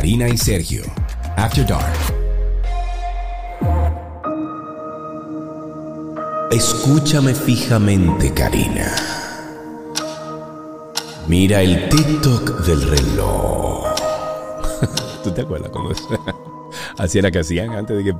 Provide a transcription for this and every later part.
Karina y Sergio. After Dark. Escúchame fijamente, Karina. Mira el TikTok del reloj. ¿Tú te acuerdas cuando Así era que hacían antes de que...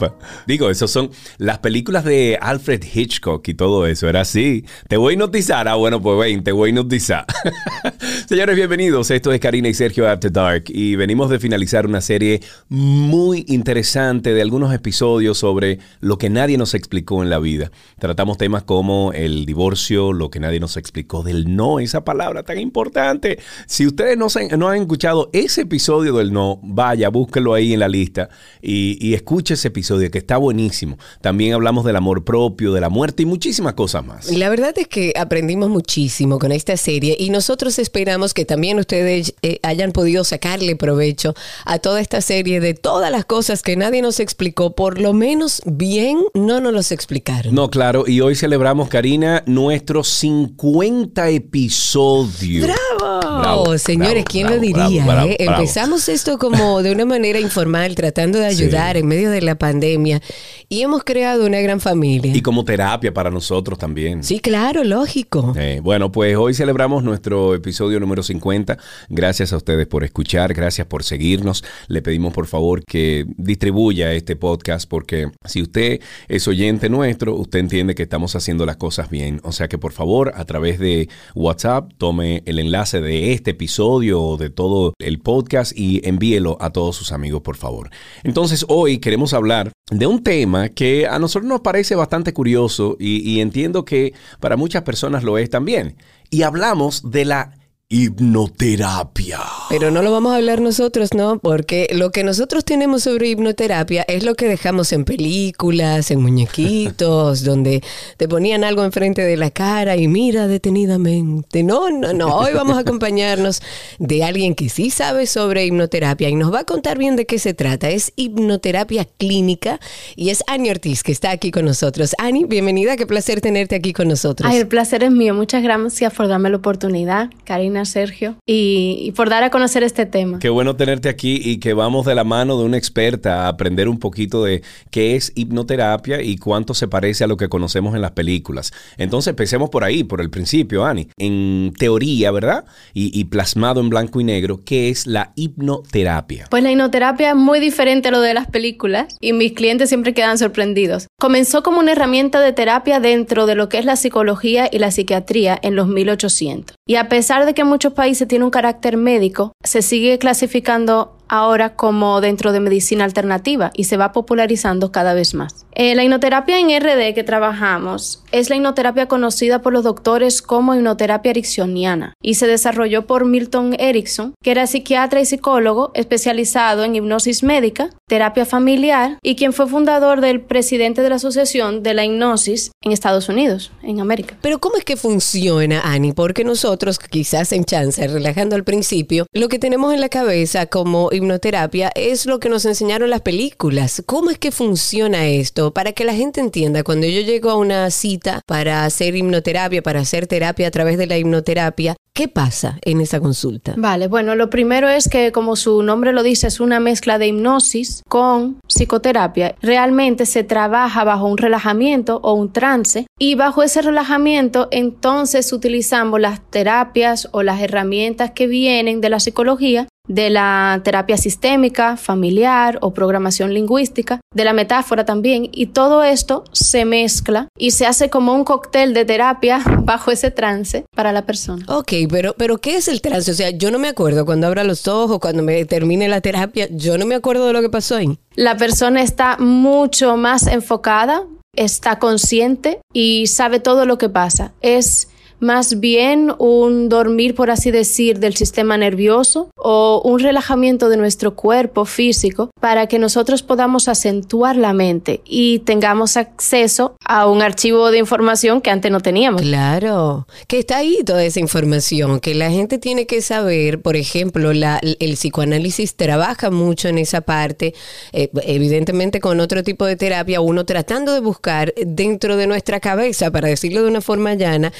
Digo, esos son las películas de Alfred Hitchcock y todo eso. Era así. Te voy a notizar. Ah, bueno, pues ven, te voy a notizar. Señores, bienvenidos. Esto es Karina y Sergio After Dark y venimos de finalizar una serie muy interesante de algunos episodios sobre lo que nadie nos explicó en la vida. Tratamos temas como el divorcio, lo que nadie nos explicó del no, esa palabra tan importante. Si ustedes no, han escuchado ese episodio del no, vaya, búsquelo ahí en la lista y, escuche ese episodio que está buenísimo. También hablamos del amor propio, de la muerte y muchísimas cosas más. La verdad es que aprendimos muchísimo con esta serie y nosotros esperamos que también ustedes eh, hayan podido sacarle provecho a toda esta serie de todas las cosas que nadie nos explicó, por lo menos bien no nos los explicaron. No, claro, y hoy celebramos, Karina, nuestros 50 episodios. ¡Bravo! Señores, ¿quién lo diría? Eh? Empezamos esto como de una manera informal, tratando de ayudar en medio de la pandemia y hemos creado una gran familia. Y como terapia para nosotros también. Sí, claro, lógico. Eh, bueno, pues hoy celebramos nuestro episodio número 50. Gracias a ustedes por escuchar, gracias por seguirnos. Le pedimos por favor que distribuya este podcast porque si usted es oyente nuestro, usted entiende que estamos haciendo las cosas bien. O sea que por favor, a través de WhatsApp, tome el enlace de este episodio o de todo el podcast y envíelo a todos sus amigos, por favor. Entonces hoy queremos hablar de un tema que a nosotros nos parece bastante curioso y, entiendo que para muchas personas lo es también. Y hablamos de la hipnoterapia. Pero no lo vamos a hablar nosotros, ¿no? Porque lo que nosotros tenemos sobre hipnoterapia es lo que dejamos en películas, en muñequitos, donde te ponían algo enfrente de la cara y mira detenidamente. No, no, no. Hoy vamos a acompañarnos de alguien que sí sabe sobre hipnoterapia y nos va a contar bien de qué se trata. Es hipnoterapia clínica y es Ani Ortiz que está aquí con nosotros. Ani, bienvenida. Qué placer tenerte aquí con nosotros. Ay, el placer es mío. Muchas gracias por darme la oportunidad. Karina Sergio, y, por dar a conocer este tema. Qué bueno tenerte aquí y que vamos de la mano de una experta a aprender un poquito de qué es hipnoterapia y cuánto se parece a lo que conocemos en las películas. Entonces empecemos por ahí, por el principio, Ani. En teoría, ¿verdad? Y, y plasmado en blanco y negro, ¿qué es la hipnoterapia? Pues la hipnoterapia es muy diferente a lo de las películas y mis clientes siempre quedan sorprendidos. Comenzó como una herramienta de terapia dentro de lo que es la psicología y la psiquiatría en los 1800. Y a pesar de que muchos países tiene un carácter médico, se sigue clasificando ahora como dentro de medicina alternativa y se va popularizando cada vez más. Eh, la hipnoterapia en RD que trabajamos es la hipnoterapia conocida por los doctores como hipnoterapia ericksoniana y se desarrolló por Milton Erickson, que era psiquiatra y psicólogo especializado en hipnosis médica, terapia familiar y quien fue fundador del presidente de la Asociación de la Hipnosis en Estados Unidos, en América. Pero ¿cómo es que funciona, Ani? Porque nosotros, quizás en chance, relajando al principio, lo que tenemos en la cabeza como hipnoterapia es lo que nos enseñaron las películas. ¿Cómo es que funciona esto? Para que la gente entienda, cuando yo llego a una cita para hacer hipnoterapia, para hacer terapia a través de la hipnoterapia, ¿qué pasa en esa consulta? Vale, bueno, lo primero es que como su nombre lo dice, es una mezcla de hipnosis con psicoterapia. Realmente se trabaja bajo un relajamiento o un trance y bajo ese relajamiento entonces utilizamos las terapias o las herramientas que vienen de la psicología de la terapia sistémica, familiar o programación lingüística, de la metáfora también, y todo esto se mezcla y se hace como un cóctel de terapia bajo ese trance para la persona. Ok, pero, pero ¿qué es el trance? O sea, yo no me acuerdo cuando abra los ojos, cuando me termine la terapia, yo no me acuerdo de lo que pasó ahí. La persona está mucho más enfocada, está consciente y sabe todo lo que pasa. Es más bien un dormir, por así decir, del sistema nervioso o un relajamiento de nuestro cuerpo físico para que nosotros podamos acentuar la mente y tengamos acceso a un archivo de información que antes no teníamos. Claro, que está ahí toda esa información, que la gente tiene que saber, por ejemplo, la, el psicoanálisis trabaja mucho en esa parte, eh, evidentemente con otro tipo de terapia, uno tratando de buscar dentro de nuestra cabeza, para decirlo de una forma llana,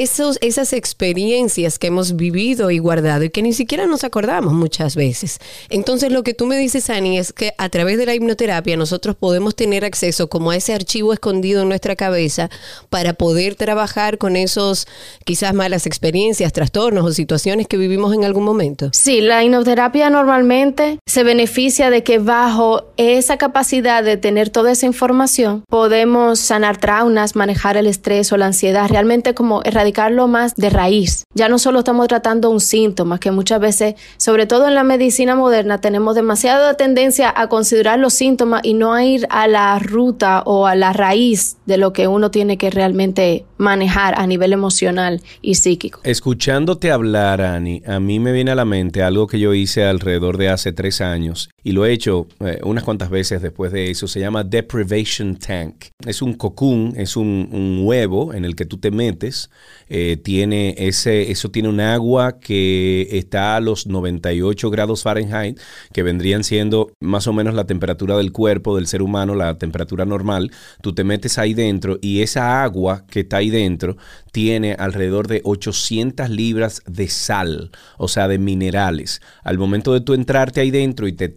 esas experiencias que hemos vivido y guardado y que ni siquiera nos acordamos muchas veces. Entonces lo que tú me dices, Ani, es que a través de la hipnoterapia nosotros podemos tener acceso como a ese archivo escondido en nuestra cabeza para poder trabajar con esos quizás malas experiencias, trastornos o situaciones que vivimos en algún momento. Sí, la hipnoterapia normalmente se beneficia de que bajo esa capacidad de tener toda esa información podemos sanar traumas, manejar el estrés o la ansiedad, realmente como más de raíz. Ya no solo estamos tratando un síntoma, que muchas veces, sobre todo en la medicina moderna, tenemos demasiada tendencia a considerar los síntomas y no a ir a la ruta o a la raíz de lo que uno tiene que realmente manejar a nivel emocional y psíquico. Escuchándote hablar, Ani, a mí me viene a la mente algo que yo hice alrededor de hace tres años y lo he hecho eh, unas cuantas veces después de eso. Se llama Deprivation Tank. Es un cocoon, es un, huevo en el que tú te metes. Eh, tiene ese, eso tiene un agua que está a los 98 grados Fahrenheit, que vendrían siendo más o menos la temperatura del cuerpo del ser humano, la temperatura normal. Tú te metes ahí dentro y esa agua que está ahí dentro tiene alrededor de 800 libras de sal, o sea, de minerales. Al momento de tú entrarte ahí dentro y te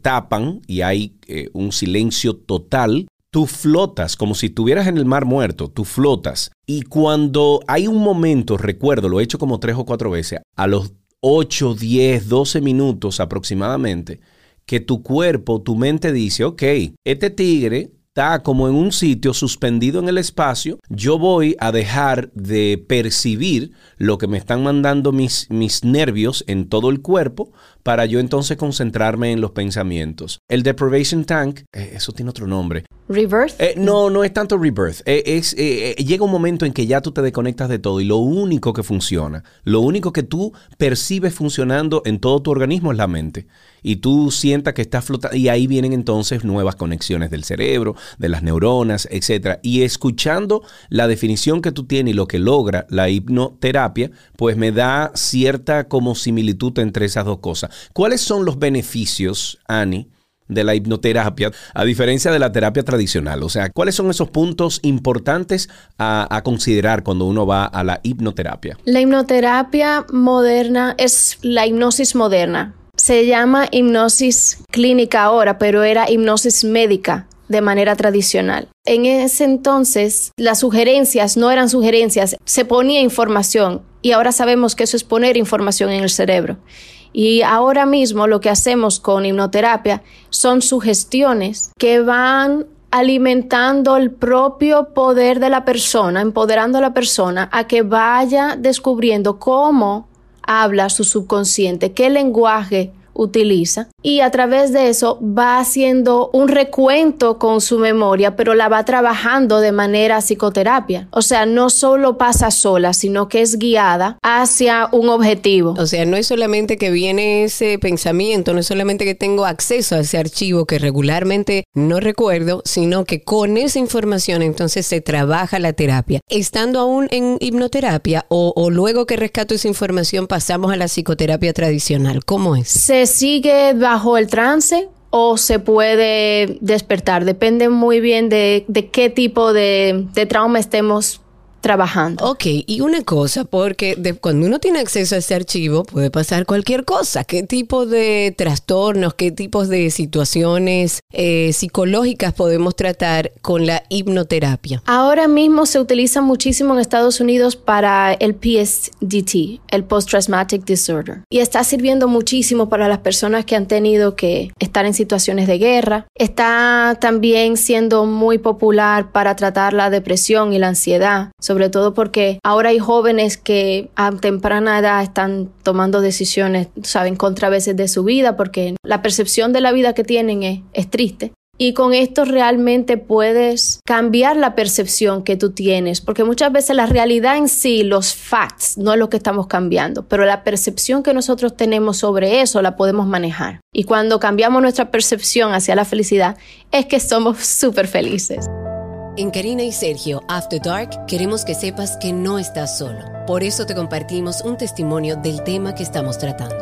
y hay eh, un silencio total, tú flotas como si estuvieras en el mar muerto, tú flotas. Y cuando hay un momento, recuerdo, lo he hecho como tres o cuatro veces, a los 8, 10, 12 minutos aproximadamente, que tu cuerpo, tu mente dice, ok, este tigre está como en un sitio suspendido en el espacio, yo voy a dejar de percibir lo que me están mandando mis, mis nervios en todo el cuerpo para yo entonces concentrarme en los pensamientos. El deprivation tank, eh, eso tiene otro nombre. Rebirth. Eh, no, no es tanto rebirth. Eh, es, llega un momento en que ya tú te desconectas de todo y lo único que funciona, lo único que tú percibes funcionando en todo tu organismo es la mente y tú sientas que estás flotando y ahí vienen entonces nuevas conexiones del cerebro, de las neuronas, etc. Y escuchando la definición que tú tienes y lo que logra la hipnoterapia, pues me da cierta como similitud entre esas dos cosas. ¿Cuáles son los beneficios, Ani? De la hipnoterapia, a diferencia de la terapia tradicional? O sea, ¿cuáles son esos puntos importantes a, considerar cuando uno va a la hipnoterapia? La hipnoterapia moderna es la hipnosis moderna. Se llama hipnosis clínica ahora, pero era hipnosis médica de manera tradicional. En ese entonces, las sugerencias no eran sugerencias, se ponía información y ahora sabemos que eso es poner información en el cerebro. Y ahora mismo lo que hacemos con hipnoterapia son sugestiones que van alimentando el propio poder de la persona, empoderando a la persona a que vaya descubriendo cómo habla su subconsciente, qué lenguaje utiliza y a través de eso va haciendo un recuento con su memoria, pero la va trabajando de manera psicoterapia. O sea, no solo pasa sola, sino que es guiada hacia un objetivo. O sea, no es solamente que viene ese pensamiento, no es solamente que tengo acceso a ese archivo que regularmente no recuerdo, sino que con esa información entonces se trabaja la terapia. Estando aún en hipnoterapia o, o luego que rescato esa información pasamos a la psicoterapia tradicional, ¿cómo es? Se sigue bajo el trance o se puede despertar. Depende muy bien de, de qué tipo de, de trauma estemos trabajando. Ok, y una cosa, porque cuando uno tiene acceso a ese archivo puede pasar cualquier cosa. ¿Qué tipo de trastornos, qué tipos de situaciones eh, psicológicas podemos tratar con la hipnoterapia? Ahora mismo se utiliza muchísimo en Estados Unidos para el PSDT, el Post Traumatic Disorder, y está sirviendo muchísimo para las personas que han tenido que estar en situaciones de guerra. Está también siendo muy popular para tratar la depresión y la ansiedad sobre todo porque ahora hay jóvenes que a temprana edad están tomando decisiones, saben, contra veces de su vida porque la percepción de la vida que tienen es, es triste. Y con esto realmente puedes cambiar la percepción que tú tienes, porque muchas veces la realidad en sí, los facts, no es lo que estamos cambiando, pero la percepción que nosotros tenemos sobre eso la podemos manejar. Y cuando cambiamos nuestra percepción hacia la felicidad, es que somos súper felices. En Karina y Sergio After Dark queremos que sepas que no estás solo. Por eso te compartimos un testimonio del tema que estamos tratando.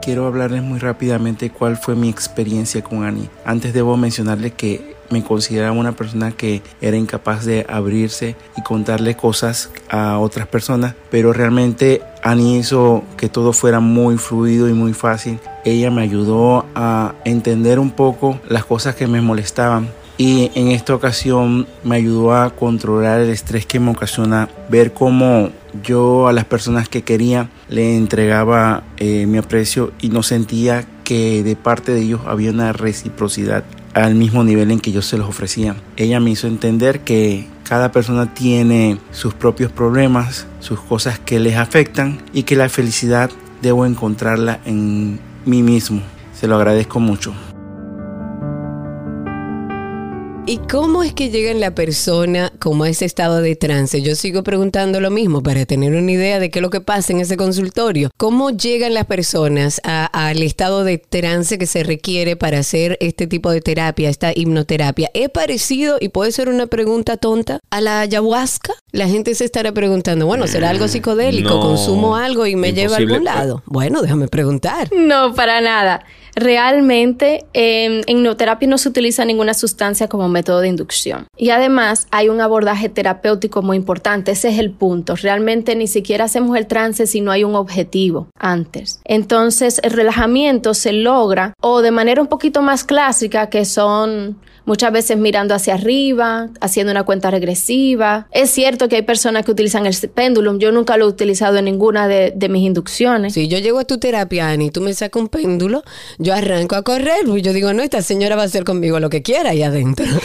Quiero hablarles muy rápidamente cuál fue mi experiencia con Annie. Antes debo mencionarles que me consideraba una persona que era incapaz de abrirse y contarle cosas a otras personas, pero realmente Ani hizo que todo fuera muy fluido y muy fácil. Ella me ayudó a entender un poco las cosas que me molestaban y en esta ocasión me ayudó a controlar el estrés que me ocasiona ver cómo yo a las personas que quería le entregaba eh, mi aprecio y no sentía que de parte de ellos había una reciprocidad al mismo nivel en que yo se los ofrecía. Ella me hizo entender que cada persona tiene sus propios problemas, sus cosas que les afectan y que la felicidad debo encontrarla en mí mismo. Se lo agradezco mucho. ¿Y cómo es que llega la persona como a ese estado de trance? Yo sigo preguntando lo mismo para tener una idea de qué es lo que pasa en ese consultorio. ¿Cómo llegan las personas al estado de trance que se requiere para hacer este tipo de terapia, esta hipnoterapia? ¿Es parecido, y puede ser una pregunta tonta, a la ayahuasca? La gente se estará preguntando, bueno, ¿será algo mm, psicodélico? ¿Consumo algo y me lleva a algún lado? Bueno, déjame preguntar. No, para nada. Realmente en hipnoterapia no se utiliza ninguna sustancia como método de inducción. Y además hay un abordaje terapéutico muy importante. Ese es el punto. Realmente ni siquiera hacemos el trance si no hay un objetivo antes. Entonces el relajamiento se logra o de manera un poquito más clásica que son muchas veces mirando hacia arriba, haciendo una cuenta regresiva. Es cierto que hay personas que utilizan el péndulo. Yo nunca lo he utilizado en ninguna de, mis inducciones. Si yo llego a tu terapia, Ani, tú me sacas un péndulo, yo arranco a correr y yo digo, no, esta señora va a hacer conmigo lo que quiera ahí adentro.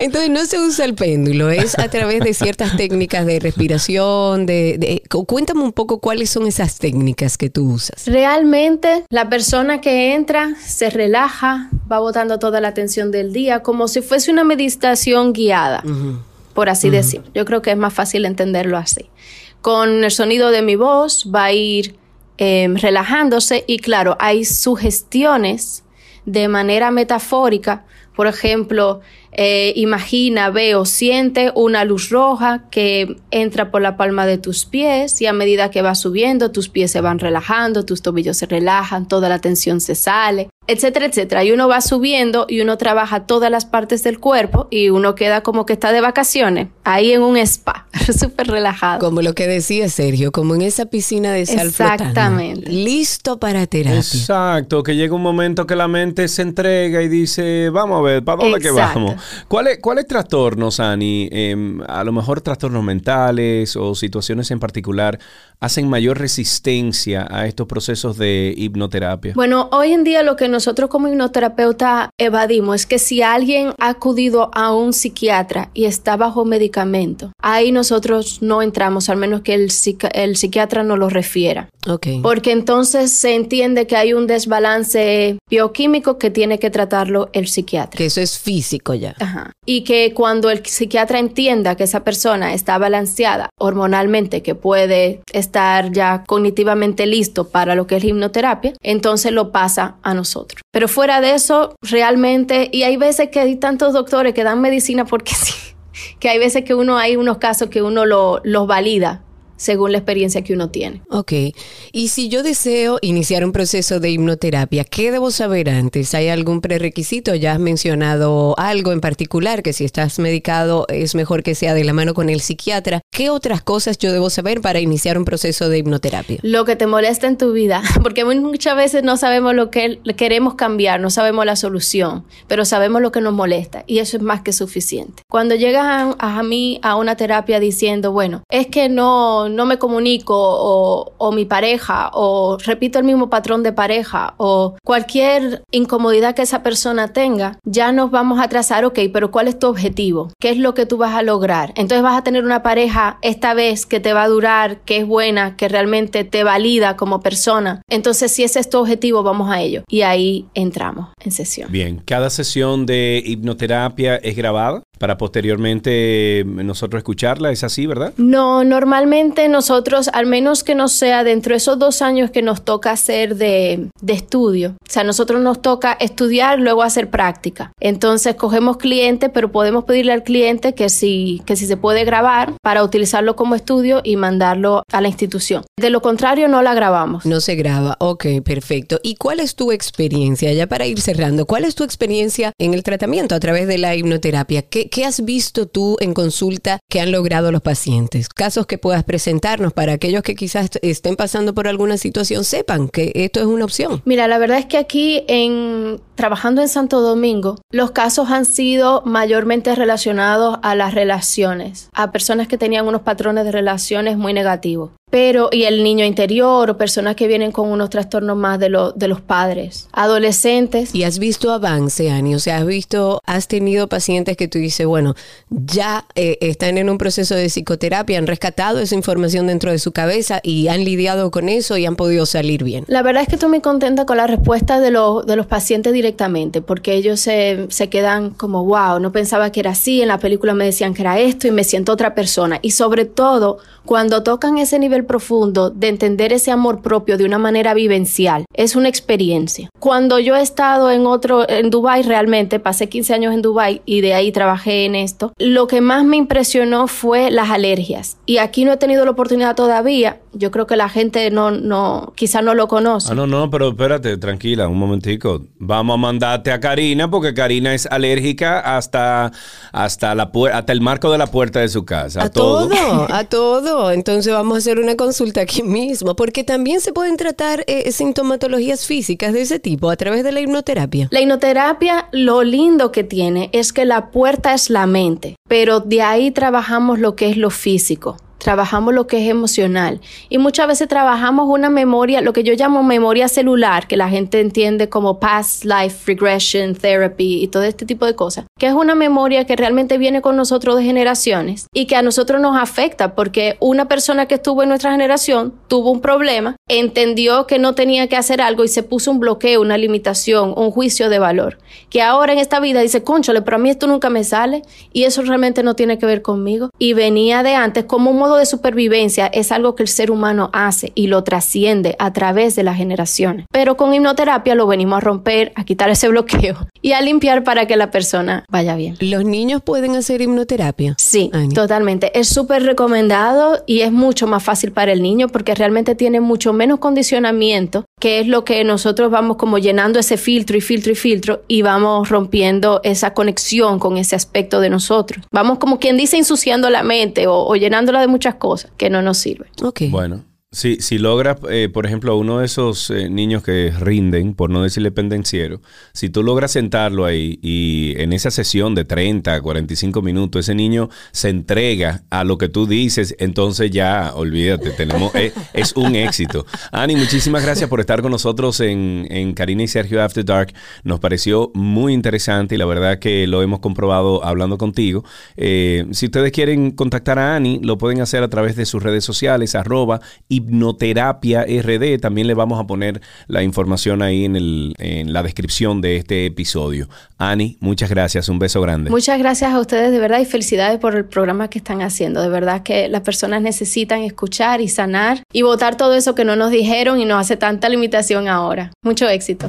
Entonces no se usa el péndulo, es a través de ciertas técnicas de respiración, de, cuéntame un poco cuáles son esas técnicas que tú usas. Realmente la persona que entra se relaja, va botando toda la atención del día, como si fuese una meditación guiada, por así decir. Yo creo que es más fácil entenderlo así. Con el sonido de mi voz va a ir em, relajándose y claro, hay sugestiones de manera metafórica por ejemplo, eh, imagina, ve o siente una luz roja que entra por la palma de tus pies y a medida que va subiendo, tus pies se van relajando, tus tobillos se relajan, toda la tensión se sale etcétera, etcétera. Y uno va subiendo y uno trabaja todas las partes del cuerpo y uno queda como que está de vacaciones, ahí en un spa, súper relajado. Como lo que decía Sergio, como en esa piscina de sal Exactamente. listo para terapia. Exacto, que llega un momento que la mente se entrega y dice, vamos a ver, ¿para dónde que vamos? ¿Cuáles cuál trastornos, Ani? Em, a lo mejor trastornos mentales o situaciones en particular hacen mayor resistencia a estos procesos de hipnoterapia? Bueno, hoy en día lo que nosotros como hipnoterapeuta evadimos es que si alguien ha acudido a un psiquiatra y está bajo medicamento, ahí nosotros no entramos, al menos que el, el psiquiatra no lo refiera. Okay. Porque entonces se entiende que hay un desbalance bioquímico que tiene que tratarlo el psiquiatra. Que eso es físico ya. Y que cuando el psiquiatra entienda que esa persona está balanceada hormonalmente, que puede estar ya cognitivamente listo para lo que es hipnoterapia, entonces lo pasa a nosotros. Pero fuera de eso, realmente, y hay veces que hay tantos doctores que dan medicina porque sí, que hay veces que uno, hay unos casos que uno lo, los valida según la experiencia que uno tiene. Ok. Y si yo deseo iniciar un proceso de hipnoterapia, ¿qué debo saber antes? ¿Hay algún prerequisito? Ya has mencionado algo en particular, que si estás medicado es mejor que sea de la mano con el psiquiatra. ¿Qué otras cosas yo debo saber para iniciar un proceso de hipnoterapia? Lo que te molesta en tu vida, porque muchas veces no sabemos lo que queremos cambiar, no sabemos la solución, pero sabemos lo que nos molesta y eso es más que suficiente. Cuando llegas a, a mí a una terapia diciendo, bueno, es que no no me comunico o, mi pareja o repito el mismo patrón de pareja o cualquier incomodidad que esa persona tenga, ya nos vamos a trazar, ok, pero ¿cuál es tu objetivo? ¿Qué es lo que tú vas a lograr? Entonces vas a tener una pareja esta vez que te va a durar, que es buena, que realmente te valida como persona. Entonces si ese es tu objetivo, vamos a ello. Y ahí entramos en sesión. Bien, cada sesión de hipnoterapia es grabada. Para posteriormente nosotros escucharla. ¿Es así, verdad? No, normalmente nosotros, al menos que no sea dentro de esos dos años que nos toca hacer de, de estudio, o sea, nosotros nos toca estudiar, luego hacer práctica. Entonces cogemos cliente, pero podemos pedirle al cliente que si, que si se puede grabar para utilizarlo como estudio y mandarlo a la institución. De lo contrario, no la grabamos. No se graba. Ok, perfecto. ¿Y cuál es tu experiencia, ya para ir cerrando, cuál es tu experiencia en el tratamiento a través de la hipnoterapia? ¿Qué, qué has visto tú en consulta que han logrado los pacientes? Casos que puedas presentarnos para aquellos que quizás estén pasando por alguna situación, sepan que esto es una opción. Mira, la verdad es que aquí en trabajando en Santo Domingo, los casos han sido mayormente relacionados a las relaciones, a personas que tenían unos patrones de relaciones muy negativos. Pero, y el niño interior o personas que vienen con unos trastornos más de, lo, de los padres, adolescentes. Y has visto avance, Ani, o sea, has visto, has tenido pacientes que tú dices, bueno, ya eh, están en un proceso de psicoterapia, han rescatado esa información dentro de su cabeza y han lidiado con eso y han podido salir bien. La verdad es que estoy muy contenta con la respuesta de, los de los pacientes directamente, porque ellos se, se quedan como, wow, no pensaba que era así, en la película me decían que era esto y me siento otra persona. Y sobre todo, cuando tocan ese nivel profundo de entender ese amor propio de una manera vivencial, es una experiencia. Cuando yo he estado en otro, en Dubai realmente, pasé 15 años en Dubai y de ahí trabajé en esto, lo que más me impresionó fue las alergias. Y aquí no he tenido la oportunidad todavía. Yo creo que la gente no, no, quizá no lo conoce. Ah, no, no, pero espérate, tranquila, un momentico. Vamos a mandarte a Karina porque Karina es alérgica hasta, hasta, la hasta el marco de la puerta de su casa. A todo, a todo. Entonces vamos a hacer una consulta aquí mismo, porque también se pueden tratar eh, sintomatologías físicas de ese tipo a través de la hipnoterapia. La hipnoterapia, lo lindo que tiene es que la puerta es la mente, pero de ahí trabajamos lo que es lo físico. Trabajamos lo que es emocional. Y muchas veces trabajamos una memoria, lo que yo llamo memoria celular, que la gente entiende como past life regression therapy y todo este tipo de cosas, que es una memoria que realmente viene con nosotros de generaciones y que a nosotros nos afecta porque una persona que estuvo en nuestra generación tuvo un problema, entendió que no tenía que hacer algo y se puso un bloqueo, una limitación, un juicio de valor, que ahora en esta vida dice, conchole, pero a mí esto nunca me sale y eso realmente no tiene que ver conmigo y venía de antes como un modo de supervivencia, es algo que el ser humano hace y lo trasciende a través de las generaciones. Pero con hipnoterapia lo venimos a romper, a quitar ese bloqueo y a limpiar para que la persona vaya bien. ¿Los niños pueden hacer hipnoterapia? Sí, Ani. totalmente. Es súper recomendado y es mucho más fácil para el niño porque realmente tiene mucho menos condicionamiento, que es lo que nosotros vamos como llenando ese filtro y filtro y filtro y vamos rompiendo esa conexión con ese aspecto de nosotros. Vamos como quien dice ensuciando la mente o, o llenándola de muchas cosas que no nos sirven. Ok. Bueno, si, si logras, eh, por ejemplo, a uno de esos eh, niños que rinden, por no decirle pendenciero, si tú logras sentarlo ahí y en esa sesión de 30, 45 minutos, ese niño se entrega a lo que tú dices, entonces ya, olvídate, tenemos, eh, es un éxito. Ani, muchísimas gracias por estar con nosotros en, en Karina y Sergio After Dark. Nos pareció muy interesante y la verdad que lo hemos comprobado hablando contigo. Eh, si ustedes quieren contactar a Ani, lo pueden hacer a través de sus redes sociales, arroba hipnoterapia RD. También le vamos a poner la información ahí en, el, en la descripción de este episodio. Ani, muchas gracias. Un beso grande. Muchas gracias a ustedes de verdad y felicidades por el programa que están haciendo. De verdad que las personas necesitan escuchar y sanar y votar todo eso que no nos dijeron y nos hace tanta limitación ahora. Mucho éxito.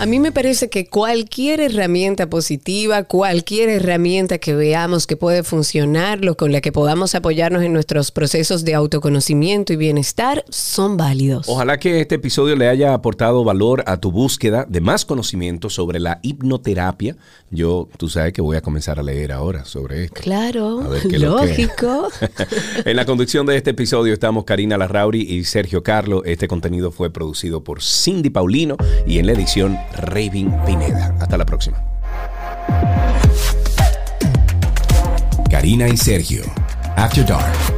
A mí me parece que cualquier herramienta positiva, cualquier herramienta que veamos que puede funcionar, lo con la que podamos apoyarnos en nuestros procesos de autoconocimiento y bienestar, son válidos. Ojalá que este episodio le haya aportado valor a tu búsqueda de más conocimiento sobre la hipnoterapia. Yo, tú sabes que voy a comenzar a leer ahora sobre esto. Claro, A ver qué lógico. en la conducción de este episodio estamos Karina Larrauri y Sergio Carlo. Este contenido fue producido por Cindy Paulino y en la edición Raving Pineda. Hasta la próxima. Karina y Sergio. After Dark.